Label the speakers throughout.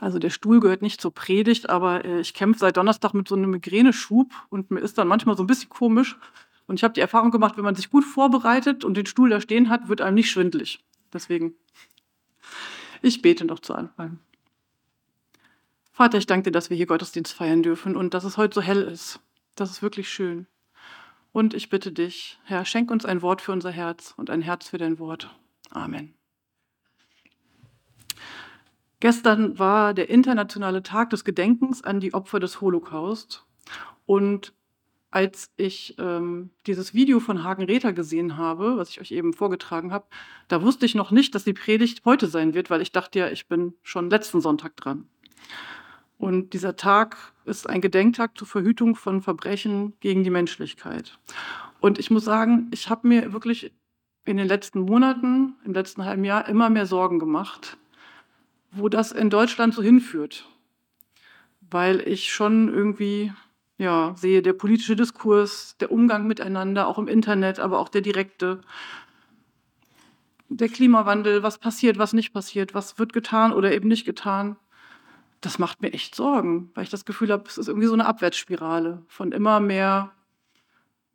Speaker 1: Also der Stuhl gehört nicht zur Predigt, aber äh, ich kämpfe seit Donnerstag mit so einem Migräneschub und mir ist dann manchmal so ein bisschen komisch. Und ich habe die Erfahrung gemacht, wenn man sich gut vorbereitet und den Stuhl da stehen hat, wird einem nicht schwindlig. Deswegen, ich bete noch zu Anfang. Vater, ich danke dir, dass wir hier Gottesdienst feiern dürfen und dass es heute so hell ist. Das ist wirklich schön. Und ich bitte dich, Herr, schenk uns ein Wort für unser Herz und ein Herz für dein Wort. Amen. Gestern war der internationale Tag des Gedenkens an die Opfer des Holocaust. Und als ich ähm, dieses Video von Hagen Rether gesehen habe, was ich euch eben vorgetragen habe, da wusste ich noch nicht, dass die Predigt heute sein wird, weil ich dachte ja, ich bin schon letzten Sonntag dran. Und dieser Tag ist ein Gedenktag zur Verhütung von Verbrechen gegen die Menschlichkeit. Und ich muss sagen, ich habe mir wirklich in den letzten Monaten, im letzten halben Jahr immer mehr Sorgen gemacht, wo das in Deutschland so hinführt. Weil ich schon irgendwie ja, sehe, der politische Diskurs, der Umgang miteinander, auch im Internet, aber auch der direkte, der Klimawandel, was passiert, was nicht passiert, was wird getan oder eben nicht getan, das macht mir echt Sorgen, weil ich das Gefühl habe, es ist irgendwie so eine Abwärtsspirale von immer mehr,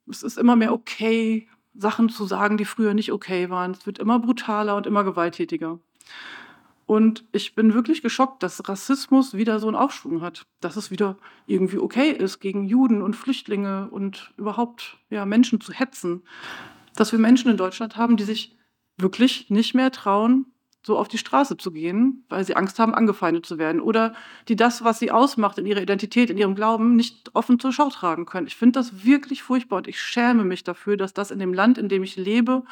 Speaker 1: es ist immer mehr okay, Sachen zu sagen, die früher nicht okay waren. Es wird immer brutaler und immer gewalttätiger. Und ich bin wirklich geschockt, dass Rassismus wieder so einen Aufschwung hat, dass es wieder irgendwie okay ist, gegen Juden und Flüchtlinge und überhaupt ja, Menschen zu hetzen. Dass wir Menschen in Deutschland haben, die sich wirklich nicht mehr trauen, so auf die Straße zu gehen, weil sie Angst haben, angefeindet zu werden. Oder die das, was sie ausmacht in ihrer Identität, in ihrem Glauben, nicht offen zur Schau tragen können. Ich finde das wirklich furchtbar und ich schäme mich dafür, dass das in dem Land, in dem ich lebe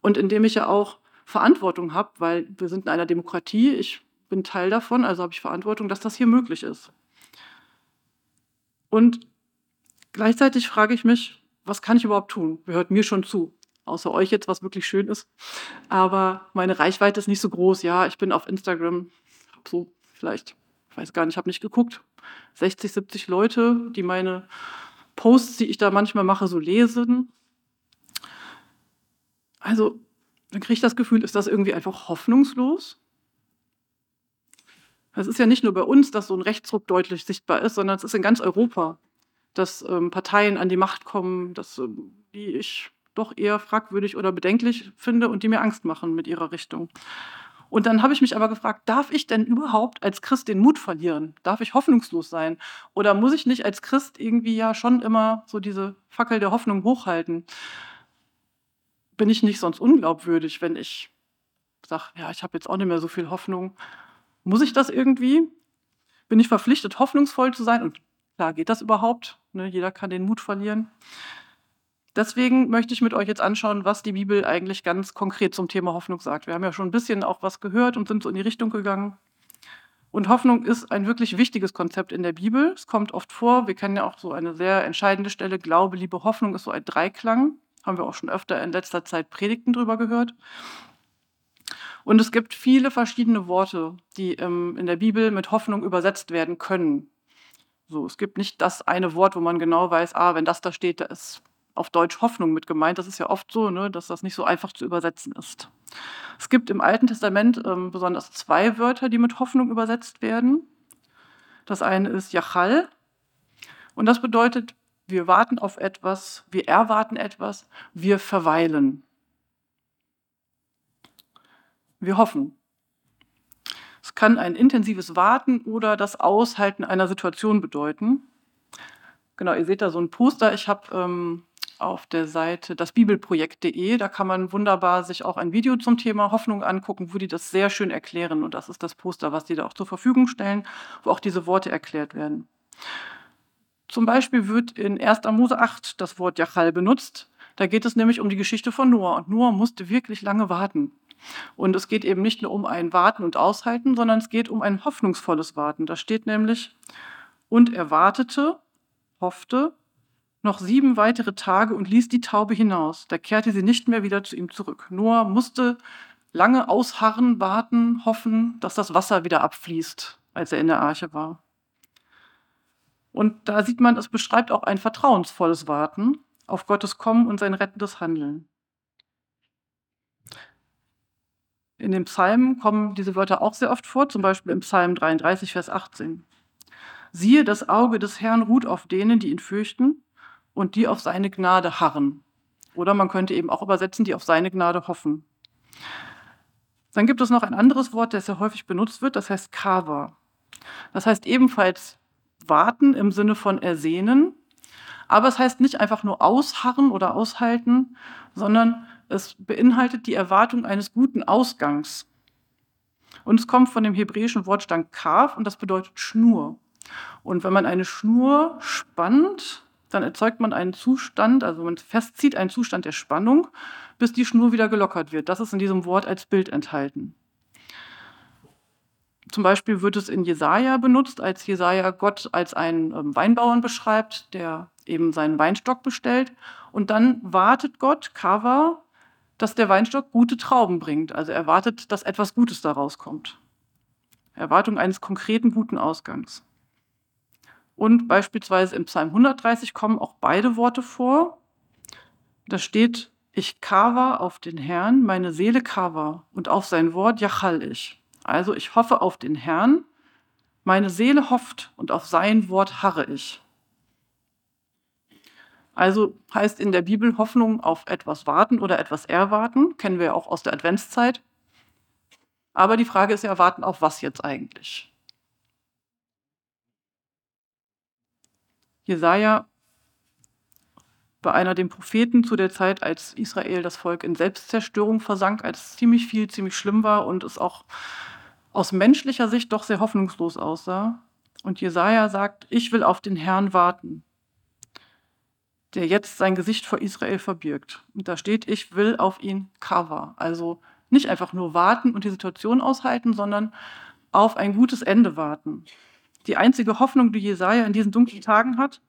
Speaker 1: und in dem ich ja auch Verantwortung habe, weil wir sind in einer Demokratie, ich bin Teil davon, also habe ich Verantwortung, dass das hier möglich ist. Und gleichzeitig frage ich mich, was kann ich überhaupt tun? Wer hört mir schon zu? Außer euch jetzt, was wirklich schön ist. Aber meine Reichweite ist nicht so groß. Ja, ich bin auf Instagram so vielleicht, ich weiß gar nicht, ich habe nicht geguckt, 60, 70 Leute, die meine Posts, die ich da manchmal mache, so lesen. Also dann kriege ich das Gefühl, ist das irgendwie einfach hoffnungslos? Es ist ja nicht nur bei uns, dass so ein Rechtsruck deutlich sichtbar ist, sondern es ist in ganz Europa, dass ähm, Parteien an die Macht kommen, dass, ähm, die ich doch eher fragwürdig oder bedenklich finde und die mir Angst machen mit ihrer Richtung. Und dann habe ich mich aber gefragt, darf ich denn überhaupt als Christ den Mut verlieren? Darf ich hoffnungslos sein? Oder muss ich nicht als Christ irgendwie ja schon immer so diese Fackel der Hoffnung hochhalten? Bin ich nicht sonst unglaubwürdig, wenn ich sage, ja, ich habe jetzt auch nicht mehr so viel Hoffnung. Muss ich das irgendwie? Bin ich verpflichtet, hoffnungsvoll zu sein? Und klar, geht das überhaupt? Ne, jeder kann den Mut verlieren. Deswegen möchte ich mit euch jetzt anschauen, was die Bibel eigentlich ganz konkret zum Thema Hoffnung sagt. Wir haben ja schon ein bisschen auch was gehört und sind so in die Richtung gegangen. Und Hoffnung ist ein wirklich wichtiges Konzept in der Bibel. Es kommt oft vor. Wir kennen ja auch so eine sehr entscheidende Stelle. Glaube, Liebe, Hoffnung ist so ein Dreiklang. Haben wir auch schon öfter in letzter Zeit Predigten drüber gehört. Und es gibt viele verschiedene Worte, die ähm, in der Bibel mit Hoffnung übersetzt werden können. So, es gibt nicht das eine Wort, wo man genau weiß, ah, wenn das da steht, da ist auf Deutsch Hoffnung mit gemeint. Das ist ja oft so, ne, dass das nicht so einfach zu übersetzen ist. Es gibt im Alten Testament ähm, besonders zwei Wörter, die mit Hoffnung übersetzt werden. Das eine ist Jachal und das bedeutet wir warten auf etwas, wir erwarten etwas, wir verweilen. Wir hoffen. Es kann ein intensives Warten oder das Aushalten einer Situation bedeuten. Genau, ihr seht da so ein Poster. Ich habe ähm, auf der Seite dasbibelprojekt.de, da kann man wunderbar sich auch ein Video zum Thema Hoffnung angucken, wo die das sehr schön erklären. Und das ist das Poster, was die da auch zur Verfügung stellen, wo auch diese Worte erklärt werden. Zum Beispiel wird in 1. Mose 8 das Wort Jachal benutzt. Da geht es nämlich um die Geschichte von Noah. Und Noah musste wirklich lange warten. Und es geht eben nicht nur um ein Warten und Aushalten, sondern es geht um ein hoffnungsvolles Warten. Da steht nämlich, und er wartete, hoffte, noch sieben weitere Tage und ließ die Taube hinaus. Da kehrte sie nicht mehr wieder zu ihm zurück. Noah musste lange ausharren, warten, hoffen, dass das Wasser wieder abfließt, als er in der Arche war. Und da sieht man, es beschreibt auch ein vertrauensvolles Warten auf Gottes Kommen und sein rettendes Handeln. In den Psalmen kommen diese Wörter auch sehr oft vor, zum Beispiel im Psalm 33, Vers 18. Siehe, das Auge des Herrn ruht auf denen, die ihn fürchten und die auf seine Gnade harren. Oder man könnte eben auch übersetzen, die auf seine Gnade hoffen. Dann gibt es noch ein anderes Wort, das sehr häufig benutzt wird, das heißt Kava. Das heißt ebenfalls warten im Sinne von ersehnen, aber es heißt nicht einfach nur ausharren oder aushalten, sondern es beinhaltet die Erwartung eines guten Ausgangs. Und es kommt von dem hebräischen Wortstand Kaf und das bedeutet Schnur. Und wenn man eine Schnur spannt, dann erzeugt man einen Zustand, also man festzieht einen Zustand der Spannung, bis die Schnur wieder gelockert wird. Das ist in diesem Wort als Bild enthalten. Zum Beispiel wird es in Jesaja benutzt, als Jesaja Gott als einen ähm, Weinbauern beschreibt, der eben seinen Weinstock bestellt. Und dann wartet Gott, Kava, dass der Weinstock gute Trauben bringt. Also er wartet, dass etwas Gutes daraus kommt. Erwartung eines konkreten guten Ausgangs. Und beispielsweise im Psalm 130 kommen auch beide Worte vor. Da steht, ich kava auf den Herrn, meine Seele kava und auf sein Wort jachal ich. Also ich hoffe auf den Herrn, meine Seele hofft und auf sein Wort harre ich. Also heißt in der Bibel Hoffnung auf etwas warten oder etwas erwarten, kennen wir ja auch aus der Adventszeit. Aber die Frage ist ja, warten auf was jetzt eigentlich? Jesaja war einer der Propheten zu der Zeit, als Israel das Volk in Selbstzerstörung versank, als ziemlich viel, ziemlich schlimm war und es auch aus menschlicher Sicht doch sehr hoffnungslos aussah. Und Jesaja sagt: Ich will auf den Herrn warten der jetzt sein Gesicht vor Israel verbirgt. Und da steht, ich will auf ihn cover. Also nicht einfach nur warten und die Situation aushalten, sondern auf ein gutes Ende warten. Die einzige Hoffnung, die Jesaja in diesen dunklen Tagen hat,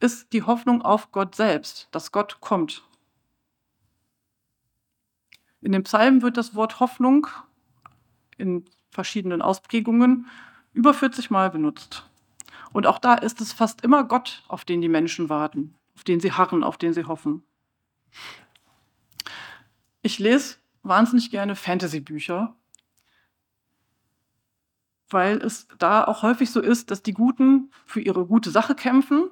Speaker 1: ist die Hoffnung auf Gott selbst, dass Gott kommt. In dem Psalm wird das Wort Hoffnung in verschiedenen Ausprägungen über 40 Mal benutzt. Und auch da ist es fast immer Gott, auf den die Menschen warten auf den sie harren, auf den sie hoffen. Ich lese wahnsinnig gerne Fantasy-Bücher, weil es da auch häufig so ist, dass die Guten für ihre gute Sache kämpfen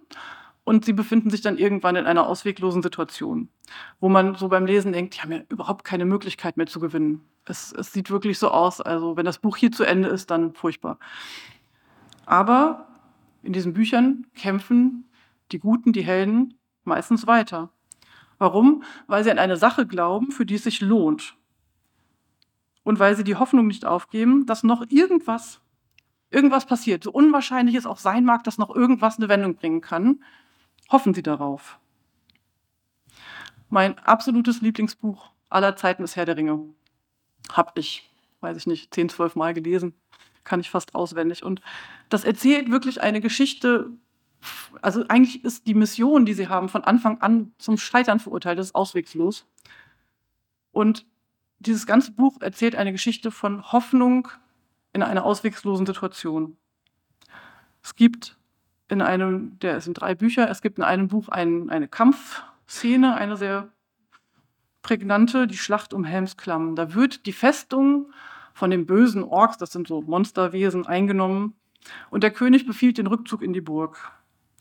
Speaker 1: und sie befinden sich dann irgendwann in einer ausweglosen Situation, wo man so beim Lesen denkt, die haben ja überhaupt keine Möglichkeit mehr zu gewinnen. Es, es sieht wirklich so aus, also wenn das Buch hier zu Ende ist, dann furchtbar. Aber in diesen Büchern kämpfen die Guten, die Helden, meistens weiter. Warum? Weil sie an eine Sache glauben, für die es sich lohnt. Und weil sie die Hoffnung nicht aufgeben, dass noch irgendwas, irgendwas passiert. So unwahrscheinlich es auch sein mag, dass noch irgendwas eine Wendung bringen kann, hoffen sie darauf. Mein absolutes Lieblingsbuch aller Zeiten ist Herr der Ringe. Hab ich, weiß ich nicht, zehn, zwölf Mal gelesen. Kann ich fast auswendig. Und das erzählt wirklich eine Geschichte also eigentlich ist die Mission, die sie haben, von Anfang an zum Scheitern verurteilt. Das ist auswegslos. Und dieses ganze Buch erzählt eine Geschichte von Hoffnung in einer auswegslosen Situation. Es gibt in einem, der sind drei Bücher, es gibt in einem Buch ein, eine Kampfszene, eine sehr prägnante, die Schlacht um Helmsklamm. Da wird die Festung von den bösen Orks, das sind so Monsterwesen, eingenommen und der König befiehlt den Rückzug in die Burg.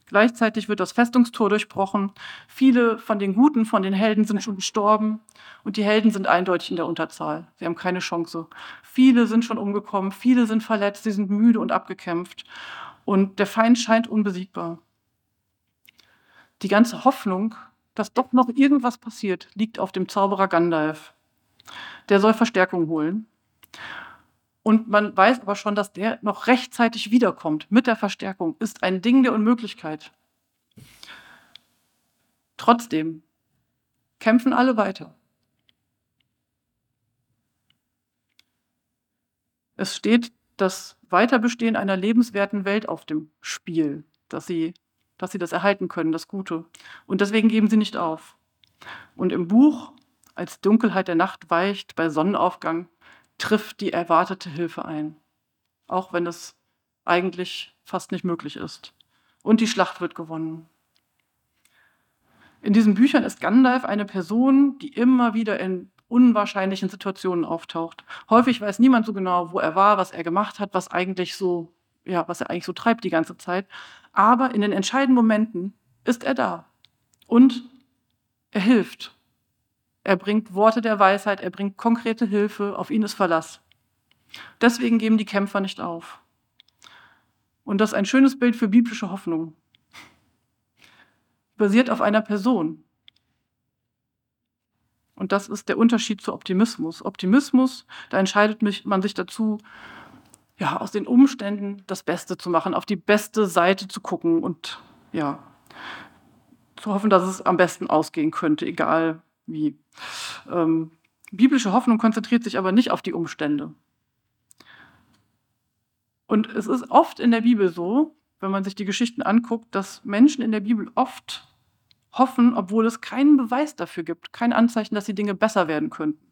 Speaker 1: Gleichzeitig wird das Festungstor durchbrochen. Viele von den Guten, von den Helden sind schon gestorben und die Helden sind eindeutig in der Unterzahl. Sie haben keine Chance. Viele sind schon umgekommen, viele sind verletzt, sie sind müde und abgekämpft und der Feind scheint unbesiegbar. Die ganze Hoffnung, dass doch noch irgendwas passiert, liegt auf dem Zauberer Gandalf. Der soll Verstärkung holen. Und man weiß aber schon, dass der noch rechtzeitig wiederkommt mit der Verstärkung, ist ein Ding der Unmöglichkeit. Trotzdem kämpfen alle weiter. Es steht das Weiterbestehen einer lebenswerten Welt auf dem Spiel, dass sie, dass sie das erhalten können, das Gute. Und deswegen geben sie nicht auf. Und im Buch, als Dunkelheit der Nacht weicht, bei Sonnenaufgang, trifft die erwartete Hilfe ein, auch wenn es eigentlich fast nicht möglich ist. Und die Schlacht wird gewonnen. In diesen Büchern ist Gandalf eine Person, die immer wieder in unwahrscheinlichen Situationen auftaucht. Häufig weiß niemand so genau, wo er war, was er gemacht hat, was eigentlich so, ja, was er eigentlich so treibt die ganze Zeit. Aber in den entscheidenden Momenten ist er da und er hilft. Er bringt Worte der Weisheit, er bringt konkrete Hilfe, auf ihn ist Verlass. Deswegen geben die Kämpfer nicht auf. Und das ist ein schönes Bild für biblische Hoffnung. Basiert auf einer Person. Und das ist der Unterschied zu Optimismus. Optimismus, da entscheidet man sich dazu, ja, aus den Umständen das Beste zu machen, auf die beste Seite zu gucken und ja, zu hoffen, dass es am besten ausgehen könnte, egal wie. Ähm, biblische Hoffnung konzentriert sich aber nicht auf die Umstände. Und es ist oft in der Bibel so, wenn man sich die Geschichten anguckt, dass Menschen in der Bibel oft hoffen, obwohl es keinen Beweis dafür gibt, kein Anzeichen, dass die Dinge besser werden könnten.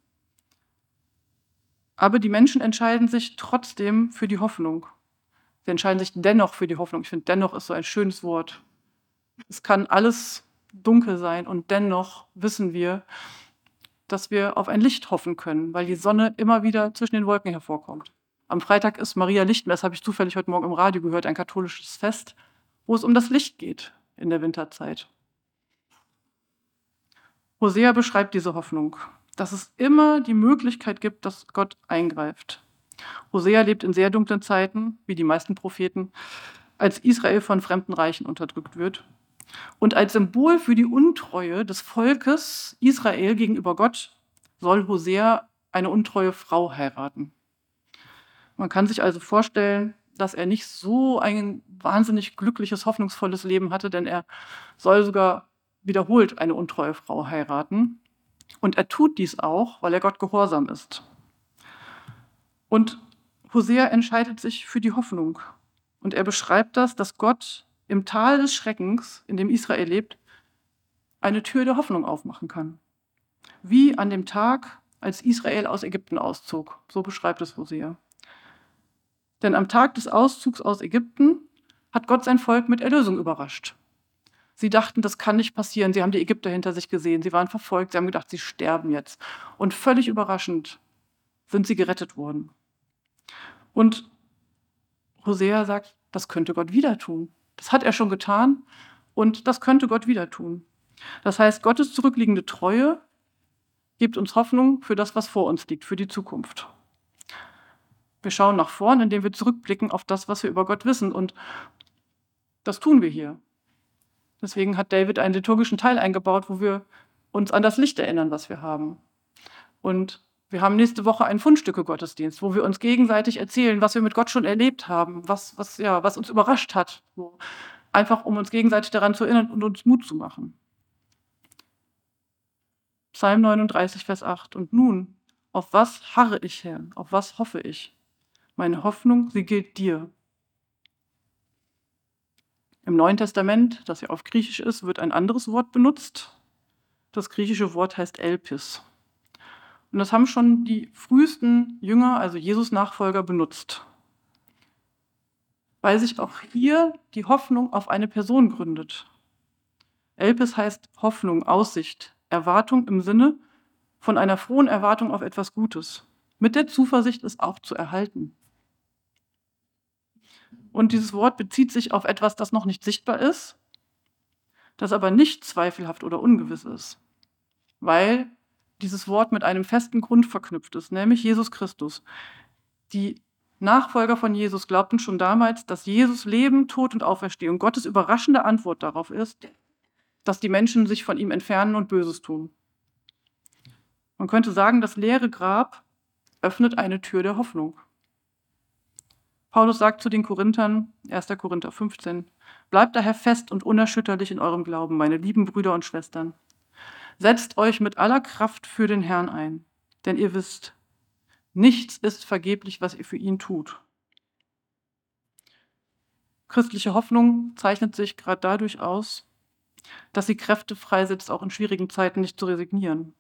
Speaker 1: Aber die Menschen entscheiden sich trotzdem für die Hoffnung. Sie entscheiden sich dennoch für die Hoffnung. Ich finde, dennoch ist so ein schönes Wort. Es kann alles dunkel sein und dennoch wissen wir, dass wir auf ein Licht hoffen können, weil die Sonne immer wieder zwischen den Wolken hervorkommt. Am Freitag ist Maria Lichtmess, habe ich zufällig heute Morgen im Radio gehört, ein katholisches Fest, wo es um das Licht geht in der Winterzeit. Hosea beschreibt diese Hoffnung, dass es immer die Möglichkeit gibt, dass Gott eingreift. Hosea lebt in sehr dunklen Zeiten, wie die meisten Propheten, als Israel von fremden Reichen unterdrückt wird. Und als Symbol für die Untreue des Volkes Israel gegenüber Gott soll Hosea eine untreue Frau heiraten. Man kann sich also vorstellen, dass er nicht so ein wahnsinnig glückliches, hoffnungsvolles Leben hatte, denn er soll sogar wiederholt eine untreue Frau heiraten. Und er tut dies auch, weil er Gott gehorsam ist. Und Hosea entscheidet sich für die Hoffnung. Und er beschreibt das, dass Gott im Tal des Schreckens, in dem Israel lebt, eine Tür der Hoffnung aufmachen kann. Wie an dem Tag, als Israel aus Ägypten auszog. So beschreibt es Hosea. Denn am Tag des Auszugs aus Ägypten hat Gott sein Volk mit Erlösung überrascht. Sie dachten, das kann nicht passieren. Sie haben die Ägypter hinter sich gesehen. Sie waren verfolgt. Sie haben gedacht, sie sterben jetzt. Und völlig überraschend sind sie gerettet worden. Und Hosea sagt, das könnte Gott wieder tun. Das hat er schon getan und das könnte Gott wieder tun. Das heißt, Gottes zurückliegende Treue gibt uns Hoffnung für das, was vor uns liegt, für die Zukunft. Wir schauen nach vorn, indem wir zurückblicken auf das, was wir über Gott wissen. Und das tun wir hier. Deswegen hat David einen liturgischen Teil eingebaut, wo wir uns an das Licht erinnern, was wir haben. Und wir haben nächste Woche einen Fundstücke-Gottesdienst, wo wir uns gegenseitig erzählen, was wir mit Gott schon erlebt haben, was, was, ja, was uns überrascht hat. So. Einfach um uns gegenseitig daran zu erinnern und uns Mut zu machen. Psalm 39, Vers 8. Und nun, auf was harre ich, Herr? Auf was hoffe ich? Meine Hoffnung, sie gilt dir. Im Neuen Testament, das ja auf Griechisch ist, wird ein anderes Wort benutzt. Das griechische Wort heißt Elpis. Und das haben schon die frühesten Jünger, also Jesus-Nachfolger, benutzt. Weil sich auch hier die Hoffnung auf eine Person gründet. Elpis heißt Hoffnung, Aussicht, Erwartung im Sinne von einer frohen Erwartung auf etwas Gutes. Mit der Zuversicht, es auch zu erhalten. Und dieses Wort bezieht sich auf etwas, das noch nicht sichtbar ist, das aber nicht zweifelhaft oder ungewiss ist, weil dieses Wort mit einem festen Grund verknüpft ist, nämlich Jesus Christus. Die Nachfolger von Jesus glaubten schon damals, dass Jesus Leben, Tod und Auferstehung Gottes überraschende Antwort darauf ist, dass die Menschen sich von ihm entfernen und Böses tun. Man könnte sagen, das leere Grab öffnet eine Tür der Hoffnung. Paulus sagt zu den Korinthern, 1. Korinther 15, Bleibt daher fest und unerschütterlich in eurem Glauben, meine lieben Brüder und Schwestern. Setzt euch mit aller Kraft für den Herrn ein, denn ihr wisst, nichts ist vergeblich, was ihr für ihn tut. Christliche Hoffnung zeichnet sich gerade dadurch aus, dass sie Kräfte freisetzt, auch in schwierigen Zeiten nicht zu resignieren.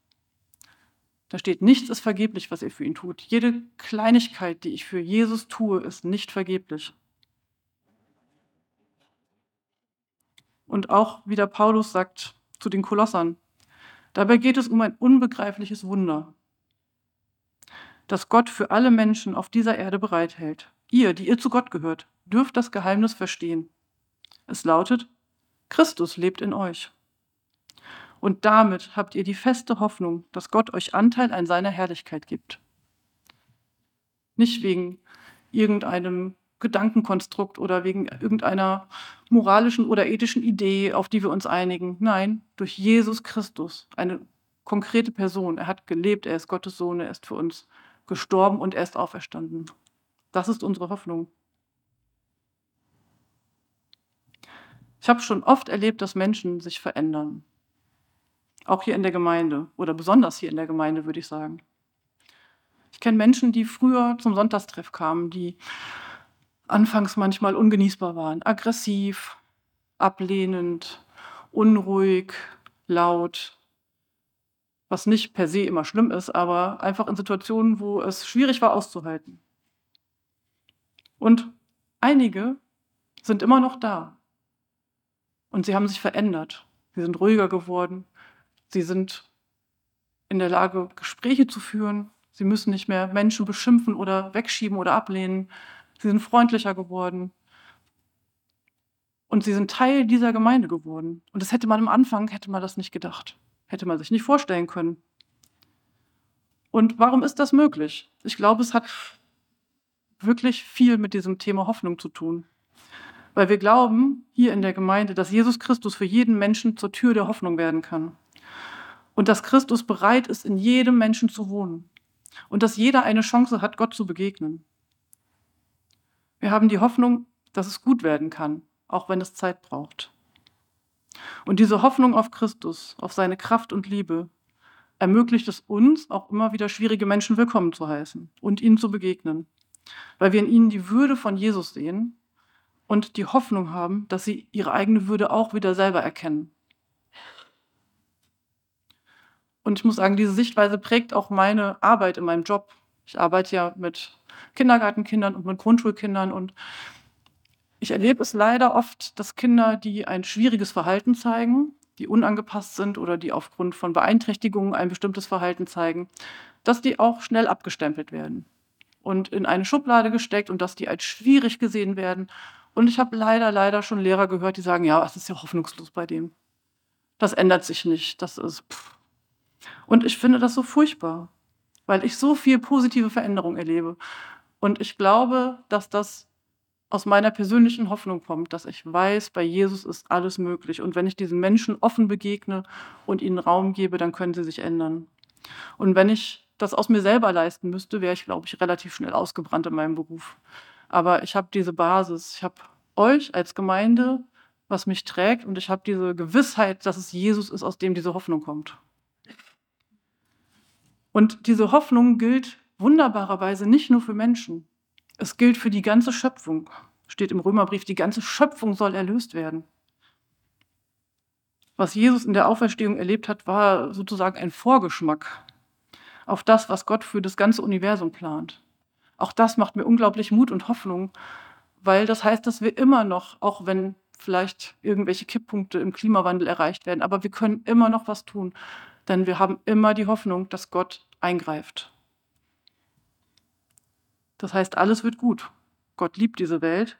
Speaker 1: Da steht, nichts ist vergeblich, was ihr für ihn tut. Jede Kleinigkeit, die ich für Jesus tue, ist nicht vergeblich. Und auch wie der Paulus sagt zu den Kolossern, dabei geht es um ein unbegreifliches Wunder, das Gott für alle Menschen auf dieser Erde bereithält. Ihr, die ihr zu Gott gehört, dürft das Geheimnis verstehen. Es lautet, Christus lebt in euch. Und damit habt ihr die feste Hoffnung, dass Gott euch Anteil an seiner Herrlichkeit gibt. Nicht wegen irgendeinem Gedankenkonstrukt oder wegen irgendeiner moralischen oder ethischen Idee, auf die wir uns einigen. Nein, durch Jesus Christus, eine konkrete Person. Er hat gelebt, er ist Gottes Sohn, er ist für uns gestorben und er ist auferstanden. Das ist unsere Hoffnung. Ich habe schon oft erlebt, dass Menschen sich verändern. Auch hier in der Gemeinde oder besonders hier in der Gemeinde, würde ich sagen. Ich kenne Menschen, die früher zum Sonntagstreff kamen, die anfangs manchmal ungenießbar waren, aggressiv, ablehnend, unruhig, laut, was nicht per se immer schlimm ist, aber einfach in Situationen, wo es schwierig war auszuhalten. Und einige sind immer noch da. Und sie haben sich verändert. Sie sind ruhiger geworden. Sie sind in der Lage, Gespräche zu führen. Sie müssen nicht mehr Menschen beschimpfen oder wegschieben oder ablehnen. Sie sind freundlicher geworden. Und sie sind Teil dieser Gemeinde geworden. Und das hätte man am Anfang, hätte man das nicht gedacht. Hätte man sich nicht vorstellen können. Und warum ist das möglich? Ich glaube, es hat wirklich viel mit diesem Thema Hoffnung zu tun. Weil wir glauben hier in der Gemeinde, dass Jesus Christus für jeden Menschen zur Tür der Hoffnung werden kann. Und dass Christus bereit ist, in jedem Menschen zu wohnen. Und dass jeder eine Chance hat, Gott zu begegnen. Wir haben die Hoffnung, dass es gut werden kann, auch wenn es Zeit braucht. Und diese Hoffnung auf Christus, auf seine Kraft und Liebe, ermöglicht es uns, auch immer wieder schwierige Menschen willkommen zu heißen und ihnen zu begegnen, weil wir in ihnen die Würde von Jesus sehen und die Hoffnung haben, dass sie ihre eigene Würde auch wieder selber erkennen. Und ich muss sagen, diese Sichtweise prägt auch meine Arbeit in meinem Job. Ich arbeite ja mit Kindergartenkindern und mit Grundschulkindern und ich erlebe es leider oft, dass Kinder, die ein schwieriges Verhalten zeigen, die unangepasst sind oder die aufgrund von Beeinträchtigungen ein bestimmtes Verhalten zeigen, dass die auch schnell abgestempelt werden und in eine Schublade gesteckt und dass die als schwierig gesehen werden. Und ich habe leider, leider schon Lehrer gehört, die sagen, ja, es ist ja hoffnungslos bei dem. Das ändert sich nicht. Das ist. Pff. Und ich finde das so furchtbar, weil ich so viel positive Veränderung erlebe. Und ich glaube, dass das aus meiner persönlichen Hoffnung kommt, dass ich weiß, bei Jesus ist alles möglich. Und wenn ich diesen Menschen offen begegne und ihnen Raum gebe, dann können sie sich ändern. Und wenn ich das aus mir selber leisten müsste, wäre ich, glaube ich, relativ schnell ausgebrannt in meinem Beruf. Aber ich habe diese Basis. Ich habe euch als Gemeinde, was mich trägt, und ich habe diese Gewissheit, dass es Jesus ist, aus dem diese Hoffnung kommt. Und diese Hoffnung gilt wunderbarerweise nicht nur für Menschen. Es gilt für die ganze Schöpfung. Steht im Römerbrief, die ganze Schöpfung soll erlöst werden. Was Jesus in der Auferstehung erlebt hat, war sozusagen ein Vorgeschmack auf das, was Gott für das ganze Universum plant. Auch das macht mir unglaublich Mut und Hoffnung, weil das heißt, dass wir immer noch, auch wenn vielleicht irgendwelche Kipppunkte im Klimawandel erreicht werden, aber wir können immer noch was tun, denn wir haben immer die Hoffnung, dass Gott eingreift. Das heißt, alles wird gut. Gott liebt diese Welt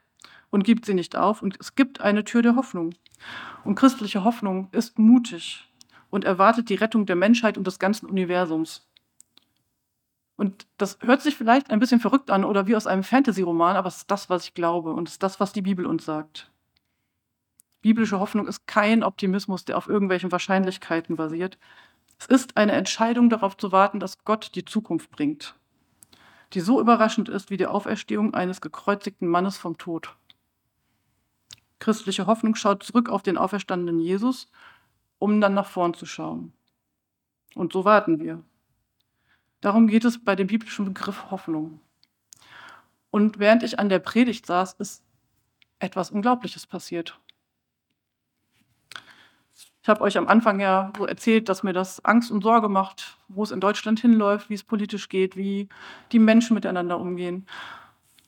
Speaker 1: und gibt sie nicht auf und es gibt eine Tür der Hoffnung. Und christliche Hoffnung ist mutig und erwartet die Rettung der Menschheit und des ganzen Universums. Und das hört sich vielleicht ein bisschen verrückt an oder wie aus einem Fantasy-Roman, aber es ist das, was ich glaube und es ist das, was die Bibel uns sagt. Biblische Hoffnung ist kein Optimismus, der auf irgendwelchen Wahrscheinlichkeiten basiert. Es ist eine Entscheidung darauf zu warten, dass Gott die Zukunft bringt die so überraschend ist wie die Auferstehung eines gekreuzigten Mannes vom Tod. Christliche Hoffnung schaut zurück auf den auferstandenen Jesus, um dann nach vorn zu schauen. Und so warten wir. Darum geht es bei dem biblischen Begriff Hoffnung. Und während ich an der Predigt saß, ist etwas Unglaubliches passiert. Ich habe euch am Anfang ja so erzählt, dass mir das Angst und Sorge macht, wo es in Deutschland hinläuft, wie es politisch geht, wie die Menschen miteinander umgehen.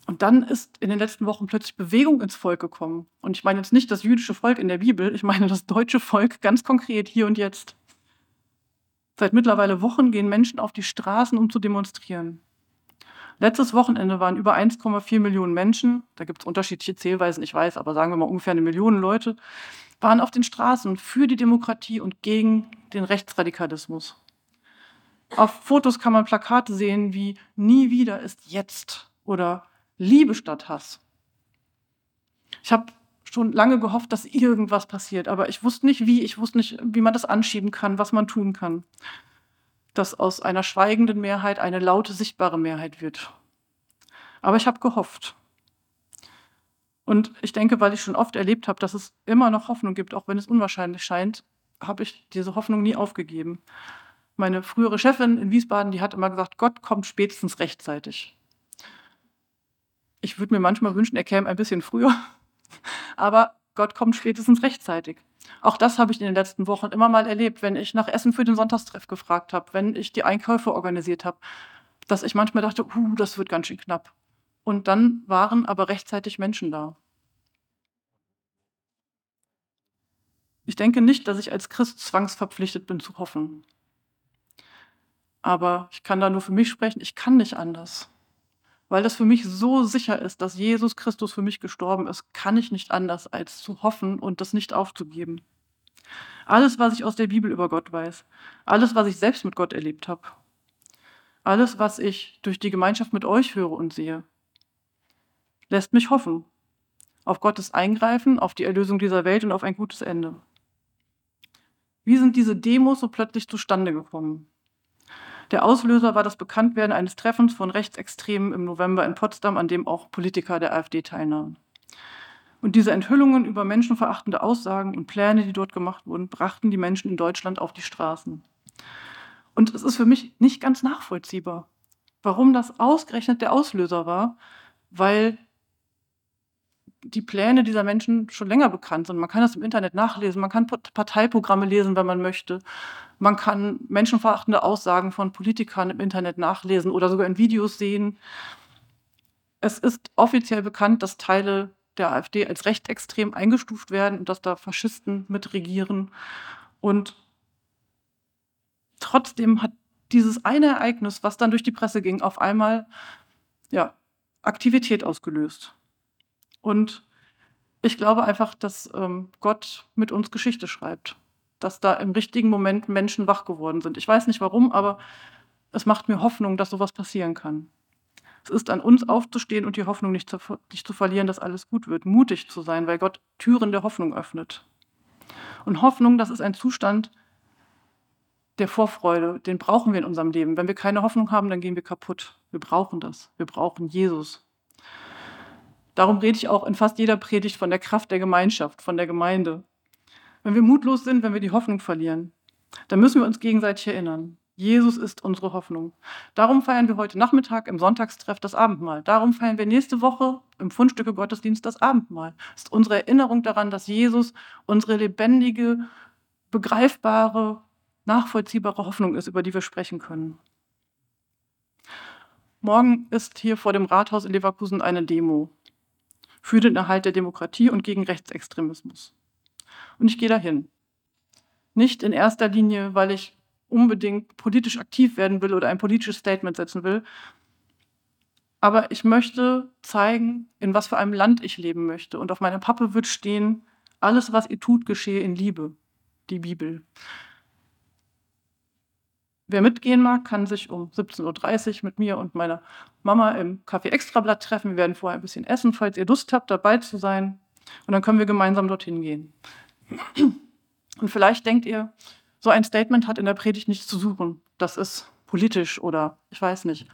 Speaker 1: Und dann ist in den letzten Wochen plötzlich Bewegung ins Volk gekommen. Und ich meine jetzt nicht das jüdische Volk in der Bibel, ich meine das deutsche Volk ganz konkret hier und jetzt. Seit mittlerweile Wochen gehen Menschen auf die Straßen, um zu demonstrieren. Letztes Wochenende waren über 1,4 Millionen Menschen, da gibt es unterschiedliche Zählweisen, ich weiß, aber sagen wir mal ungefähr eine Million Leute, waren auf den Straßen für die Demokratie und gegen den Rechtsradikalismus. Auf Fotos kann man Plakate sehen wie Nie wieder ist jetzt oder Liebe statt Hass. Ich habe schon lange gehofft, dass irgendwas passiert, aber ich wusste nicht wie, ich wusste nicht, wie man das anschieben kann, was man tun kann. Dass aus einer schweigenden Mehrheit eine laute, sichtbare Mehrheit wird. Aber ich habe gehofft. Und ich denke, weil ich schon oft erlebt habe, dass es immer noch Hoffnung gibt, auch wenn es unwahrscheinlich scheint, habe ich diese Hoffnung nie aufgegeben. Meine frühere Chefin in Wiesbaden, die hat immer gesagt, Gott kommt spätestens rechtzeitig. Ich würde mir manchmal wünschen, er käme ein bisschen früher, aber Gott kommt spätestens rechtzeitig. Auch das habe ich in den letzten Wochen immer mal erlebt, wenn ich nach Essen für den Sonntagstreff gefragt habe, wenn ich die Einkäufe organisiert habe, dass ich manchmal dachte, uh, das wird ganz schön knapp. Und dann waren aber rechtzeitig Menschen da. Ich denke nicht, dass ich als Christ zwangsverpflichtet bin zu hoffen. Aber ich kann da nur für mich sprechen, ich kann nicht anders weil das für mich so sicher ist, dass Jesus Christus für mich gestorben ist, kann ich nicht anders, als zu hoffen und das nicht aufzugeben. Alles, was ich aus der Bibel über Gott weiß, alles, was ich selbst mit Gott erlebt habe, alles, was ich durch die Gemeinschaft mit euch höre und sehe, lässt mich hoffen auf Gottes Eingreifen, auf die Erlösung dieser Welt und auf ein gutes Ende. Wie sind diese Demos so plötzlich zustande gekommen? Der Auslöser war das Bekanntwerden eines Treffens von Rechtsextremen im November in Potsdam, an dem auch Politiker der AfD teilnahmen. Und diese Enthüllungen über menschenverachtende Aussagen und Pläne, die dort gemacht wurden, brachten die Menschen in Deutschland auf die Straßen. Und es ist für mich nicht ganz nachvollziehbar, warum das ausgerechnet der Auslöser war, weil die Pläne dieser Menschen schon länger bekannt sind. Man kann das im Internet nachlesen, man kann Parteiprogramme lesen, wenn man möchte. Man kann menschenverachtende Aussagen von Politikern im Internet nachlesen oder sogar in Videos sehen. Es ist offiziell bekannt, dass Teile der AfD als rechtsextrem eingestuft werden und dass da Faschisten mitregieren. Und trotzdem hat dieses eine Ereignis, was dann durch die Presse ging, auf einmal ja, Aktivität ausgelöst. Und ich glaube einfach, dass ähm, Gott mit uns Geschichte schreibt, dass da im richtigen Moment Menschen wach geworden sind. Ich weiß nicht warum, aber es macht mir Hoffnung, dass sowas passieren kann. Es ist an uns aufzustehen und die Hoffnung nicht zu, nicht zu verlieren, dass alles gut wird, mutig zu sein, weil Gott Türen der Hoffnung öffnet. Und Hoffnung, das ist ein Zustand der Vorfreude, den brauchen wir in unserem Leben. Wenn wir keine Hoffnung haben, dann gehen wir kaputt. Wir brauchen das. Wir brauchen Jesus. Darum rede ich auch in fast jeder Predigt von der Kraft der Gemeinschaft, von der Gemeinde. Wenn wir mutlos sind, wenn wir die Hoffnung verlieren, dann müssen wir uns gegenseitig erinnern. Jesus ist unsere Hoffnung. Darum feiern wir heute Nachmittag im Sonntagstreff das Abendmahl. Darum feiern wir nächste Woche im Fundstücke Gottesdienst das Abendmahl. Das ist unsere Erinnerung daran, dass Jesus unsere lebendige, begreifbare, nachvollziehbare Hoffnung ist, über die wir sprechen können. Morgen ist hier vor dem Rathaus in Leverkusen eine Demo für den Erhalt der Demokratie und gegen Rechtsextremismus. Und ich gehe dahin. Nicht in erster Linie, weil ich unbedingt politisch aktiv werden will oder ein politisches Statement setzen will, aber ich möchte zeigen, in was für einem Land ich leben möchte. Und auf meiner Pappe wird stehen, alles, was ihr tut, geschehe in Liebe, die Bibel. Wer mitgehen mag, kann sich um 17.30 Uhr mit mir und meiner Mama im Café Extrablatt treffen. Wir werden vorher ein bisschen essen, falls ihr Lust habt, dabei zu sein. Und dann können wir gemeinsam dorthin gehen. Und vielleicht denkt ihr, so ein Statement hat in der Predigt nichts zu suchen. Das ist politisch oder ich weiß nicht.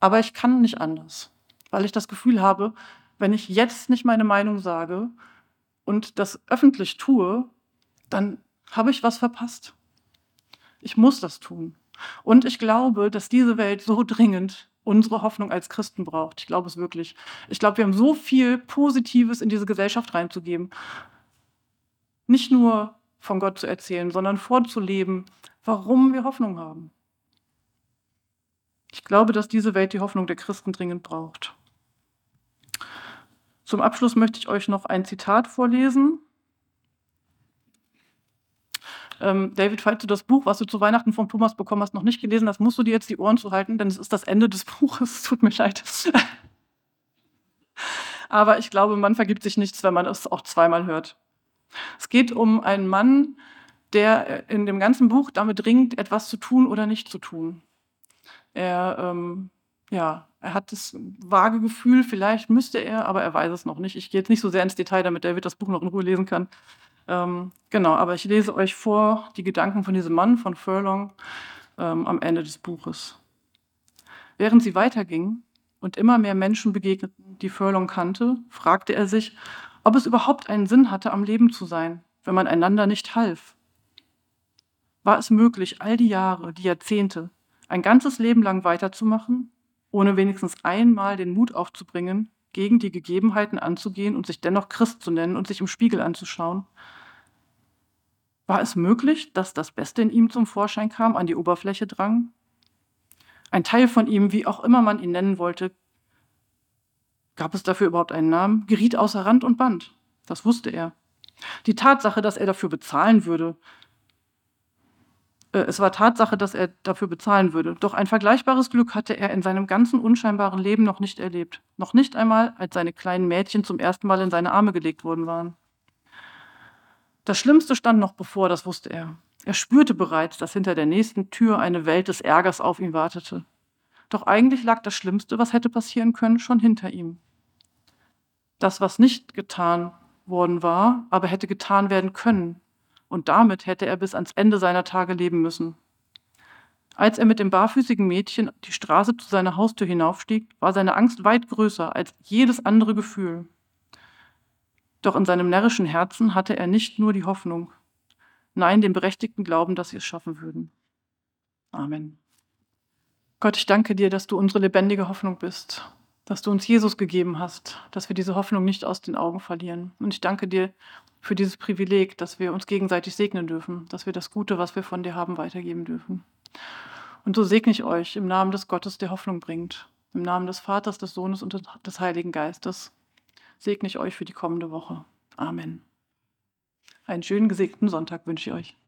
Speaker 1: Aber ich kann nicht anders, weil ich das Gefühl habe, wenn ich jetzt nicht meine Meinung sage und das öffentlich tue, dann habe ich was verpasst. Ich muss das tun. Und ich glaube, dass diese Welt so dringend unsere Hoffnung als Christen braucht. Ich glaube es wirklich. Ich glaube, wir haben so viel Positives in diese Gesellschaft reinzugeben. Nicht nur von Gott zu erzählen, sondern vorzuleben, warum wir Hoffnung haben. Ich glaube, dass diese Welt die Hoffnung der Christen dringend braucht. Zum Abschluss möchte ich euch noch ein Zitat vorlesen Ähm, David, falls du das Buch, was du zu Weihnachten von Thomas bekommen hast, noch nicht gelesen hast, musst du dir jetzt die Ohren zuhalten, denn es ist das Ende des Buches. Tut mir leid. Aber ich glaube, man vergibt sich nichts, wenn man es auch zweimal hört. Es geht um einen Mann, der in dem ganzen Buch damit ringt, etwas zu tun oder nicht zu tun. Er, ähm, ja, er hat das vage Gefühl, vielleicht müsste er, aber er weiß es noch nicht. Ich gehe jetzt nicht so sehr ins Detail, damit David das Buch noch in Ruhe lesen kann. Ähm, genau, aber ich lese euch vor die Gedanken von diesem Mann, von Furlong, ähm, am Ende des Buches. Während sie weiterging und immer mehr Menschen begegneten, die Furlong kannte, fragte er sich, ob es überhaupt einen Sinn hatte, am Leben zu sein, wenn man einander nicht half. War es möglich, all die Jahre, die Jahrzehnte, ein ganzes Leben lang weiterzumachen, ohne wenigstens einmal den Mut aufzubringen, gegen die Gegebenheiten anzugehen und sich dennoch Christ zu nennen und sich im Spiegel anzuschauen? War es möglich, dass das Beste in ihm zum Vorschein kam, an die Oberfläche drang? Ein Teil von ihm, wie auch immer man ihn nennen wollte, gab es dafür überhaupt einen Namen, geriet außer Rand und Band. Das wusste er. Die Tatsache, dass er dafür bezahlen würde, es war Tatsache, dass er dafür bezahlen würde. Doch ein vergleichbares Glück hatte er in seinem ganzen unscheinbaren Leben noch nicht erlebt. Noch nicht einmal, als seine kleinen Mädchen zum ersten Mal in seine Arme gelegt worden waren. Das Schlimmste stand noch bevor, das wusste er. Er spürte bereits, dass hinter der nächsten Tür eine Welt des Ärgers auf ihn wartete. Doch eigentlich lag das Schlimmste, was hätte passieren können, schon hinter ihm. Das, was nicht getan worden war, aber hätte getan werden können, und damit hätte er bis ans Ende seiner Tage leben müssen. Als er mit dem barfüßigen Mädchen die Straße zu seiner Haustür hinaufstieg, war seine Angst weit größer als jedes andere Gefühl. Doch in seinem närrischen Herzen hatte er nicht nur die Hoffnung, nein, den berechtigten Glauben, dass sie es schaffen würden. Amen. Gott, ich danke dir, dass du unsere lebendige Hoffnung bist, dass du uns Jesus gegeben hast, dass wir diese Hoffnung nicht aus den Augen verlieren. Und ich danke dir, für dieses Privileg, dass wir uns gegenseitig segnen dürfen, dass wir das Gute, was wir von dir haben, weitergeben dürfen. Und so segne ich euch im Namen des Gottes, der Hoffnung bringt, im Namen des Vaters, des Sohnes und des Heiligen Geistes, segne ich euch für die kommende Woche. Amen. Einen schönen gesegneten Sonntag wünsche ich euch.